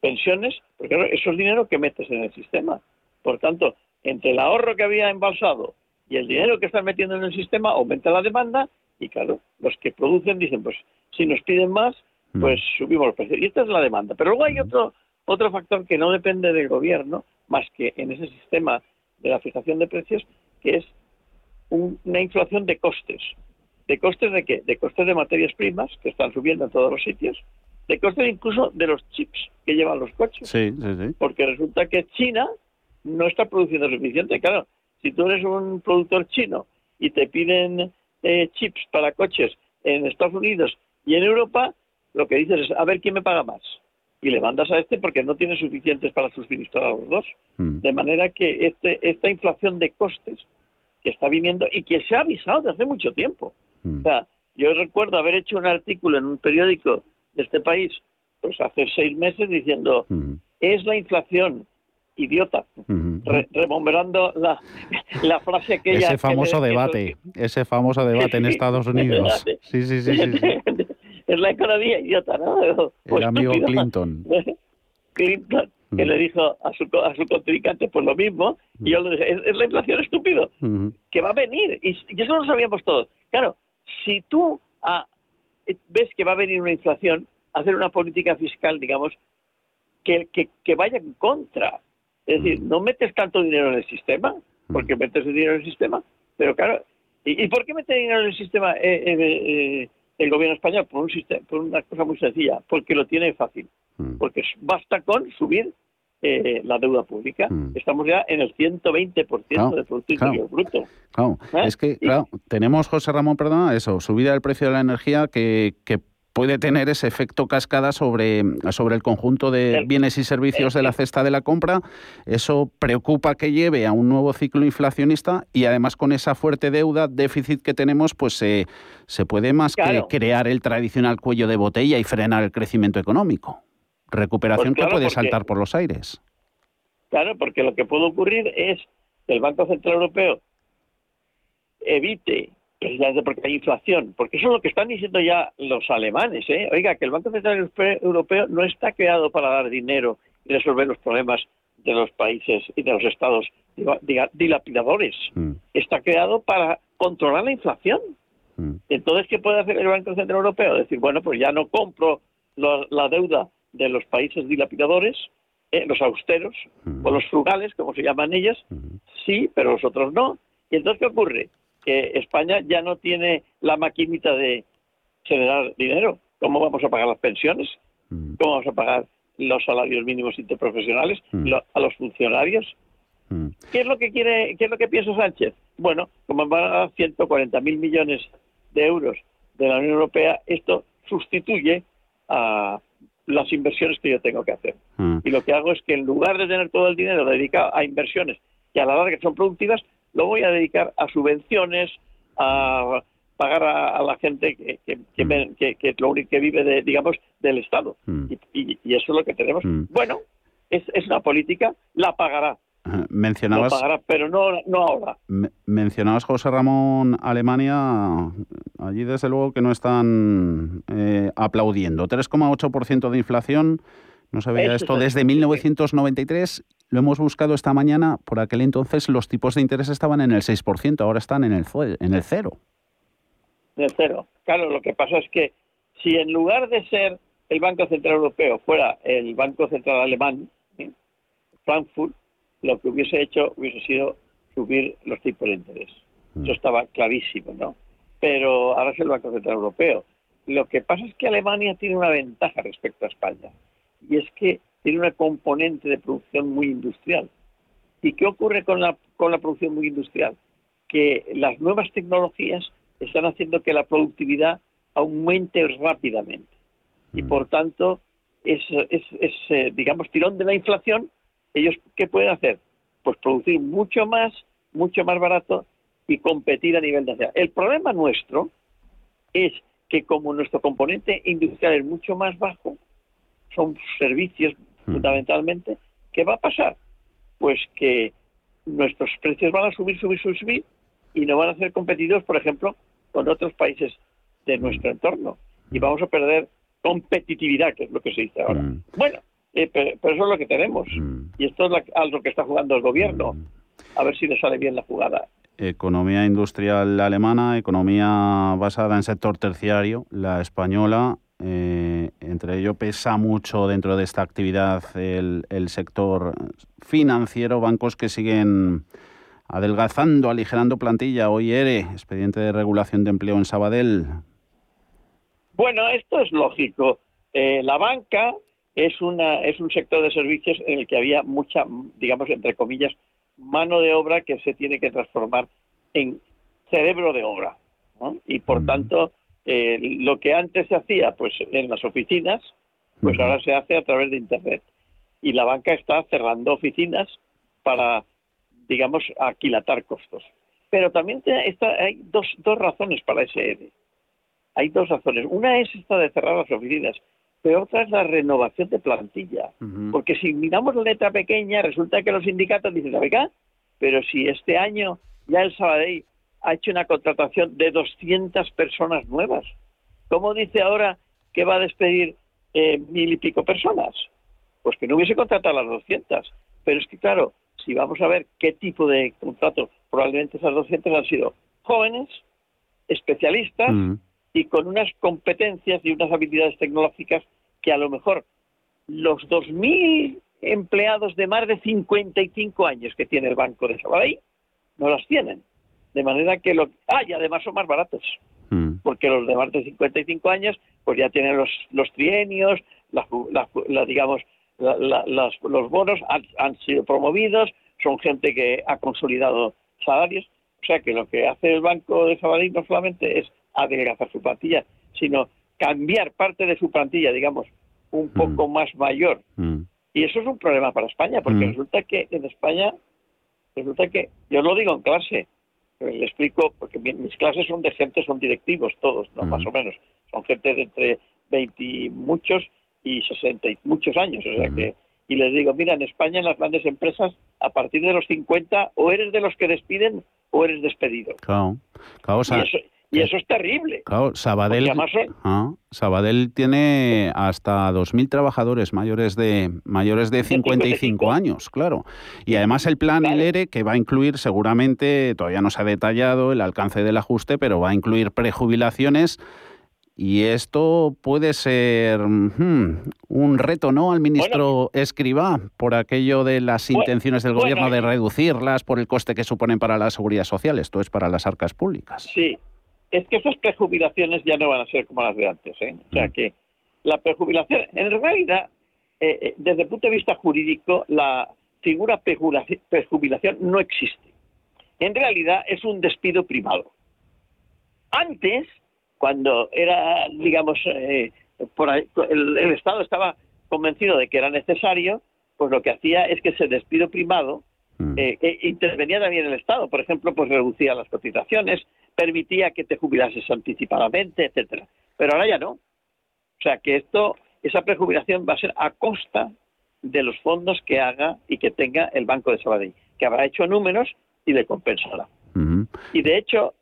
pensiones, porque claro, eso es dinero que metes en el sistema. Por tanto, entre el ahorro que había embalsado y el dinero que están metiendo en el sistema, aumenta la demanda y claro, los que producen dicen, pues si nos piden más, mm. pues subimos los precios. Y esta es la demanda. Pero luego hay otro, otro factor que no depende del gobierno, más que en ese sistema de la fijación de precios, que es una inflación de costes. ¿De costes de qué? De costes de materias primas, que están subiendo en todos los sitios, de costes incluso de los chips que llevan los coches. Sí, sí, sí. Porque resulta que China no está produciendo suficiente. Claro, si tú eres un productor chino y te piden eh, chips para coches en Estados Unidos y en Europa, lo que dices es, a ver quién me paga más. Y le mandas a este porque no tiene suficientes para suministrar a los dos. Hmm. De manera que este, esta inflación de costes que está viniendo y que se ha avisado desde hace mucho tiempo. Mm. O sea, yo recuerdo haber hecho un artículo en un periódico de este país, pues hace seis meses, diciendo, mm. es la inflación, idiota, mm. rememorando la, *laughs* la, frase que Ese famoso debate, ese famoso debate en *laughs* Estados Unidos. sí, sí, sí, *laughs* Es la economía idiota, ¿no? El pues amigo Clinton. *laughs* Clinton, que le dijo a su, a su contrincante pues lo mismo, y yo le dije, es, la inflación estúpido, que va a venir, y, y, eso lo sabíamos todos. Claro, si tú ah, ves que va a venir una inflación, hacer una política fiscal, digamos, que, que, vaya en contra. Es decir, no metes tanto dinero en el sistema, porque metes dinero en el sistema, pero claro, ¿y, por qué mete dinero en el sistema eh, eh, eh, el gobierno español? Por, un sistema, por una cosa muy sencilla, porque lo tiene fácil. Porque basta con subir eh, la deuda pública. Mm. Estamos ya en el 120% del Producto Interior Bruto. Claro, ¿Eh? es que, claro, tenemos, José Ramón, perdón, eso, subida del precio de la energía que, que puede tener ese efecto cascada sobre, sobre el conjunto de bienes y servicios de la cesta de la compra. Eso preocupa que lleve a un nuevo ciclo inflacionista y además con esa fuerte deuda, déficit que tenemos, pues se, se puede más que crear el tradicional cuello de botella y frenar el crecimiento económico recuperación pues que puede saltar por los aires. Claro, porque lo que puede ocurrir es que el Banco Central Europeo evite, precisamente porque hay inflación, porque eso es lo que están diciendo ya los alemanes, ¿eh? Oiga, que el Banco Central Europeo no está creado para dar dinero y resolver los problemas de los países y de los estados dilapidadores. Mm. Está creado para controlar la inflación. Mm. Entonces, ¿qué puede hacer el Banco Central Europeo? Decir, bueno, pues ya no compro la deuda de los países dilapidadores, eh, los austeros o los frugales, como se llaman ellas, sí, pero los otros no. Y entonces, ¿qué ocurre? Que España ya no tiene la maquinita de generar dinero. ¿Cómo vamos a pagar las pensiones? ¿Cómo vamos a pagar los salarios mínimos interprofesionales a los funcionarios? ¿Qué es lo que quiere, qué es lo que piensa Sánchez? Bueno, como van a dar 140 mil millones de euros de la Unión Europea, esto sustituye a las inversiones que yo tengo que hacer. Mm. Y lo que hago es que en lugar de tener todo el dinero dedicado a inversiones que a la larga son productivas, lo voy a dedicar a subvenciones, a pagar a, a la gente que, que, que, Mm. me- que- lo único que vive, de, digamos, del Estado. Y, y- y eso es lo que tenemos. Mm. Bueno, es, es una política, la pagará, Mencionabas, pagará, pero no, no ahora. me- mencionabas, José Ramón, Alemania. Allí, desde luego, que no están eh, aplaudiendo. 3,8% de inflación. No se veía esto es desde 1993. Lo hemos buscado esta mañana. Por aquel entonces los tipos de interés estaban en el 6%, ahora están en el, en el cero. de cero. Claro, lo que pasa es que si en lugar de ser el Banco Central Europeo fuera el Banco Central Alemán. Frankfurt, lo que hubiese hecho hubiese sido subir los tipos de interés. Eso estaba clarísimo, ¿no? Pero ahora es el Banco Central Europeo. Lo que pasa es que Alemania tiene una ventaja respecto a España, y es que tiene una componente de producción muy industrial. ¿Y qué ocurre con la, con la producción muy industrial? Que las nuevas tecnologías están haciendo que la productividad aumente rápidamente. Y por tanto, es, es, es, eh, digamos, tirón de la inflación. ¿Ellos qué pueden hacer? Pues producir mucho más, mucho más barato y competir a nivel nacional. El problema nuestro es que como nuestro componente industrial es mucho más bajo, son servicios fundamentalmente, ¿qué va a pasar? Pues que nuestros precios van a subir, subir, subir, subir y no van a ser competitivos, por ejemplo, con otros países de nuestro entorno. Y vamos a perder competitividad, que es lo que se dice ahora. Bueno, eh, pero, pero eso es lo que tenemos. Y esto es la- a lo que está jugando el gobierno. A ver si le sale bien la jugada. Economía industrial alemana, economía basada en sector terciario, la española. Eh, entre ello pesa mucho dentro de esta actividad el, el sector financiero, bancos que siguen adelgazando, aligerando plantilla. Hoy ERE, expediente de regulación de empleo en Sabadell. Bueno, esto es lógico. Eh, la banca es, una, es un sector de servicios en el que había mucha, digamos, entre comillas, mano de obra que se tiene que transformar en cerebro de obra. ¿no? Y por tanto, eh, lo que antes se hacía pues en las oficinas, pues ahora se hace a través de Internet. Y la banca está cerrando oficinas para, digamos, aquilatar costos. Pero también está- hay dos, dos razones para ese ERE. Hay dos razones. Una es esta de cerrar las oficinas, pero otra es la renovación de plantilla. Porque si miramos la letra pequeña, resulta que los sindicatos dicen, oiga, pero si este año ya el Sabadell ha hecho una contratación de 200 personas nuevas, ¿cómo dice ahora que va a despedir eh, mil y pico personas? Pues que no hubiese contratado a las 200. Pero es que, claro, si vamos a ver qué tipo de contratos, probablemente esas 200 han sido jóvenes, especialistas y con unas competencias y unas habilidades tecnológicas que a lo mejor los 2.000 empleados de más de 55 años que tiene el Banco de Sabadell no las tienen. De manera que lo... Ah, y además son más baratos, porque los de más de 55 años pues ya tienen los, los trienios, las, ju- la- digamos, la- la- las- los bonos han, han sido promovidos, son gente que ha consolidado salarios. O sea que lo que hace el Banco de Sabadell no solamente es adelgazar su plantilla, sino cambiar parte de su plantilla, digamos, un poco más mayor. Y eso es un problema para España, porque Mm. resulta que en España, resulta que, yo lo digo en clase, le explico, porque mi- mis clases son de gente, son directivos todos, ¿no? Más o menos. Son gente de entre 20 y muchos y 60 y muchos años. O sea que, y les digo, mira, en España, en las grandes empresas, a partir de los 50, o eres de los que despiden o eres despedido. Claro, claro, y, eso, y eso es terrible. claro, Sabadell, ah, Sabadell tiene hasta 2.000 trabajadores mayores de mayores de 55 años, claro. Y además el plan, el ERE, que va a incluir seguramente, todavía no se ha detallado el alcance del ajuste, pero va a incluir prejubilaciones. Y esto puede ser hmm, un reto, ¿no?, al ministro Escribá, por aquello de las Bueno, intenciones del bueno, gobierno de reducirlas, por el coste que suponen para la seguridad social. Esto es para las arcas públicas. Sí, es que esas prejubilaciones ya no van a ser como las de antes. ¿eh? O sea que la prejubilación, en realidad, eh, eh, desde el punto de vista jurídico, la figura prejubila- prejubilación no existe. En realidad es un despido privado. Antes, cuando era, digamos, eh, por el, Estado estaba convencido de que era necesario, pues lo que hacía es que ese despido primado mm. eh, eh, intervenía también el Estado. Por ejemplo, pues reducía las cotizaciones, permitía que te jubilases anticipadamente, etcétera. Pero ahora ya no. O sea que esto, esa prejubilación va a ser a costa de los fondos que haga y que tenga el Banco de Sabadell, que habrá hecho números y le compensará. Y de hecho,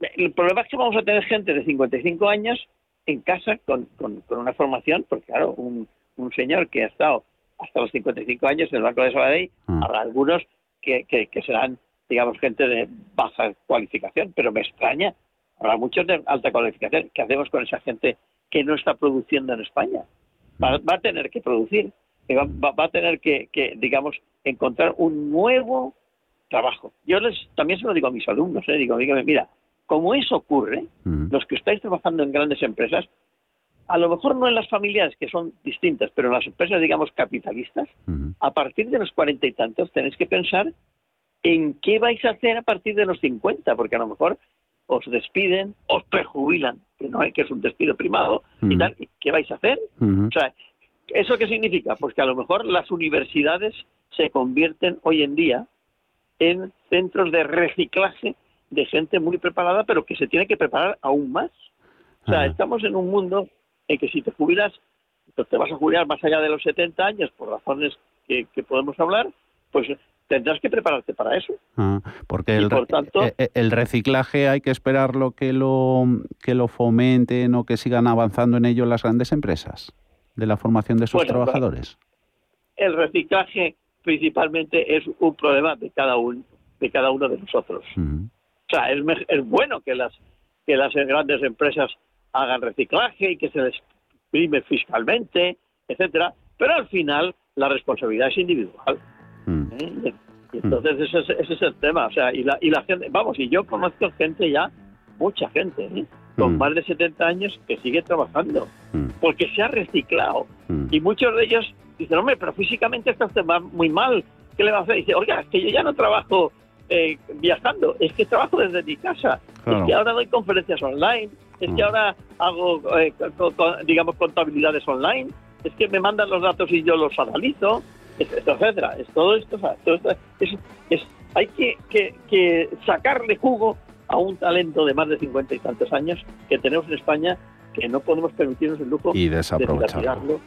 el problema es que vamos a tener gente de 55 años en casa con, con, una formación, porque claro, un, un, señor que ha estado hasta los 55 años en el Banco de Sabadell, mm. habrá algunos que, que, serán, digamos, gente de baja cualificación, pero me extraña, habrá muchos de alta cualificación. ¿Qué hacemos con esa gente que no está produciendo en España? Va, a tener que producir, va, va a tener que, que, digamos, encontrar un nuevo trabajo. Yo les también se lo digo a mis alumnos, ¿eh? digo, dígame, mira, como eso ocurre, los que estáis trabajando en grandes empresas, a lo mejor no en las familias que son distintas, pero en las empresas, digamos, capitalistas, a partir de los cuarenta y tantos tenéis que pensar en qué vais a hacer a partir de los cincuenta, porque a lo mejor os despiden, os prejubilan, que no hay que es un despido primado, y tal, ¿qué vais a hacer? O sea, ¿eso qué significa? Pues que a lo mejor las universidades se convierten hoy en día en centros de reciclaje de gente muy preparada, pero que se tiene que preparar aún más. O sea, estamos en un mundo en que si te jubilas, pues te vas a jubilar más allá de los 70 años, por razones que, podemos hablar, pues tendrás que prepararte para eso. Ah, porque el, eh, eh, el, reciclaje hay que esperarlo que lo que lo fomenten o que sigan avanzando en ello las grandes empresas de la formación de sus trabajadores. El reciclaje principalmente es un problema de cada uno de cada uno de nosotros. O sea, es, bueno que las, que las grandes empresas hagan reciclaje y que se les prime fiscalmente, etcétera, pero al final la responsabilidad es individual. Mm. ¿Eh? Y entonces ese es, ese es, el tema, o sea, y la, y la gente, vamos, y yo conozco gente ya, mucha gente, ¿eh? con mm. más de 70 años que sigue trabajando, mm. porque se ha reciclado. Y muchos de ellos dicen, hombre, pero físicamente está usted muy mal, ¿qué le va a hacer? Y dice, oiga, es que yo ya no trabajo eh, viajando, es que trabajo desde mi casa, es que ahora doy conferencias online, es que ahora hago, eh, digamos, contabilidades online, es que me mandan los datos y yo los analizo, etcétera. Es todo esto, es, hay que, que, sacarle jugo a un talento de más de 50 y tantos años que tenemos en España que no podemos permitirnos el lujo y desaprovecharlo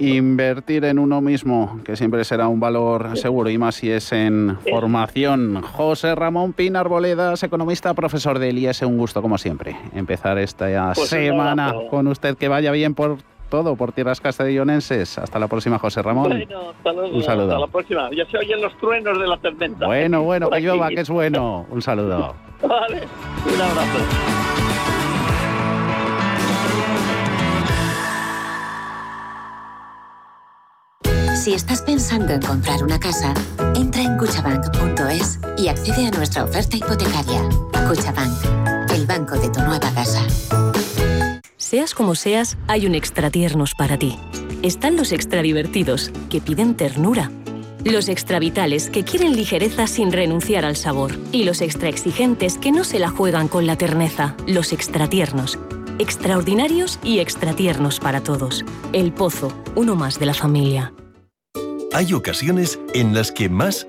invertir en uno mismo, que siempre será un valor seguro y más si es en formación. José Ramón Pinar Boledas, economista, profesor de IES, un gusto como siempre empezar esta pues semana con usted. Que vaya bien por todo, por tierras castellonenses. Hasta la próxima, José Ramón. un saludo. Hasta la próxima. Ya se oyen los truenos de la tormenta. Bueno, bueno, que llueva, que es bueno. Un saludo. *laughs* vale, un abrazo. Si estás pensando en comprar una casa, entra en cuchabank.es y accede a nuestra oferta hipotecaria. Cuchabank, el banco de tu nueva casa. Seas como seas, hay un extra tiernos para ti. Están los extra divertidos, que piden ternura. Los extra vitales, que quieren ligereza sin renunciar al sabor. Y los extra exigentes, que no se la juegan con la terneza. Los extra tiernos. Extraordinarios y extra tiernos para todos. El Pozo, uno más de la familia. Hay ocasiones en las que más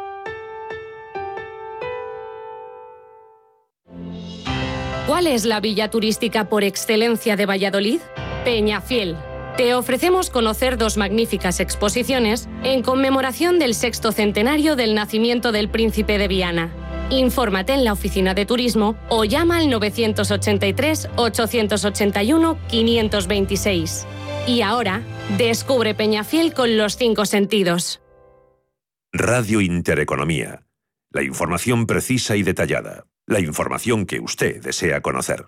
¿Cuál es la villa turística por excelencia de Valladolid? Peñafiel. Te ofrecemos conocer dos magníficas exposiciones en conmemoración del sexto centenario del nacimiento del príncipe de Viana. Infórmate en la oficina de turismo o llama al 983-881-526. Y ahora, descubre Peñafiel con los cinco sentidos. Radio Intereconomía. La información precisa y detallada la información que usted desea conocer.